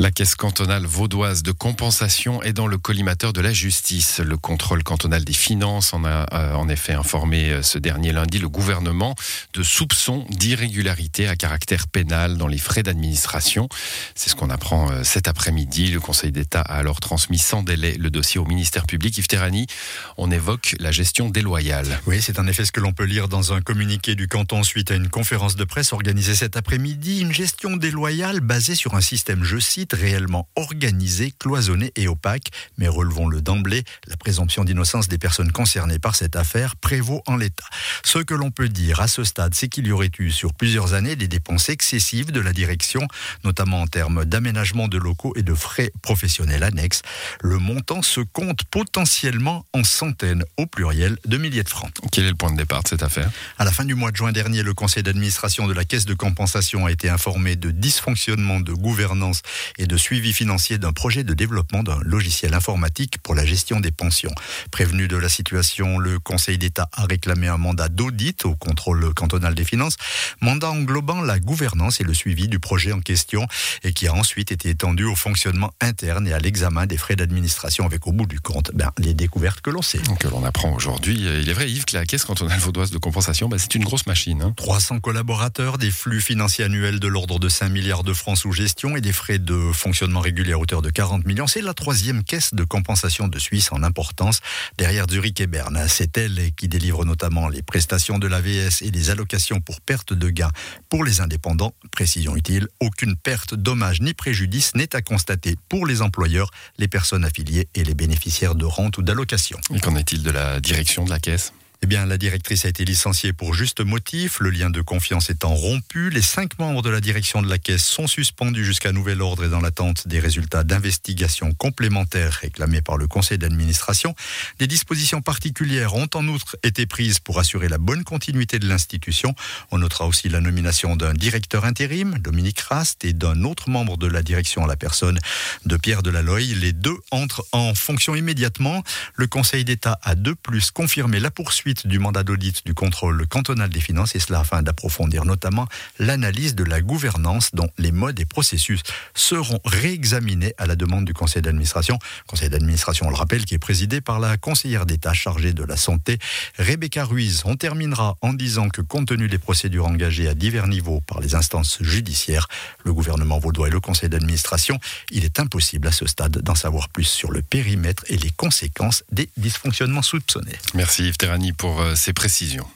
La caisse cantonale vaudoise de compensation est dans le collimateur de la justice. Le contrôle cantonal des finances en a euh, en effet informé euh, ce dernier lundi le gouvernement de soupçons d'irrégularité à caractère pénal dans les frais d'administration. C'est ce qu'on apprend euh, cet après-midi. Le Conseil d'État a alors transmis sans délai le dossier au ministère public. Yves Terrani, on évoque la gestion déloyale. Oui, c'est en effet ce que l'on peut lire dans un communiqué du canton suite à une conférence de presse organisée cet après-midi. Une gestion déloyale basée sur un système, je cite, réellement organisé, cloisonné et opaque. Mais relevons-le d'emblée, la présomption d'innocence des personnes concernées par cette affaire prévaut en l'état. Ce que l'on peut dire à ce stade, c'est qu'il y aurait eu sur plusieurs années des dépenses excessives de la direction, notamment en termes d'aménagement de locaux et de frais professionnels annexes. Le montant se compte potentiellement en centaines, au pluriel, de milliers de francs. Quel est le point de départ de cette affaire? À la fin du mois de juin dernier, le conseil d'administration de la caisse de compensation a été informé de dysfonctionnement de gouvernance et de suivi financier d'un projet de développement d'un logiciel informatique pour la gestion des pensions. Prévenu de la situation, le Conseil d'État a réclamé un mandat d'audit au contrôle cantonal des finances, mandat englobant la gouvernance et le suivi du projet en question et qui a ensuite été étendu au fonctionnement interne et à l'examen des frais d'administration avec au bout du compte ben, les découvertes que l'on sait. Que l'on apprend aujourd'hui. Il est vrai, Yves, que la caisse cantonale vaudoise de compensation, ben, c'est une grosse machine. Hein. 300 collaborateurs, des flux financiers annuels de l'ordre de 5 milliards de francs sous gestion et des frais de fonctionnement régulier à hauteur de 40 millions. C'est la troisième caisse de compensation de Suisse en importance derrière Zurich et Berne. C'est elle qui délivre notamment les prestations de l'AVS et les allocations pour perte de gains pour les indépendants. Précision utile, aucune perte, dommage ni préjudice n'est à constater pour les employeurs, les personnes affiliées et les bénéficiaires de rente ou d'allocation. Et qu'en est-il de la direction de la caisse? Eh bien, la directrice a été licenciée pour juste motif, le lien de confiance étant rompu. Les cinq membres de la direction de la caisse sont suspendus jusqu'à nouvel ordre et dans l'attente des résultats d'investigation complémentaires réclamés par le conseil d'administration. Des dispositions particulières ont en outre été prises pour assurer la bonne continuité de l'institution. On notera aussi la nomination d'un directeur intérim, Dominique Rast, et d'un autre membre de la direction à la personne de Pierre Delaloy. Les deux entrent en fonction immédiatement. Le conseil d'État a de plus confirmé la poursuite du mandat d'audit du contrôle cantonal des finances, et cela afin d'approfondir notamment l'analyse de la gouvernance dont les modes et processus seront réexaminés à la demande du conseil d'administration. Conseil d'administration, on le rappelle, qui est présidé par la conseillère d'État chargée de la santé, Rebecca Ruiz. On terminera en disant que compte tenu des procédures engagées à divers niveaux par les instances judiciaires, le gouvernement vaudois et le conseil d'administration, il est impossible à ce stade d'en savoir plus sur le périmètre et les conséquences des dysfonctionnements soupçonnés. Merci Yves Terrani pour euh, ces précisions.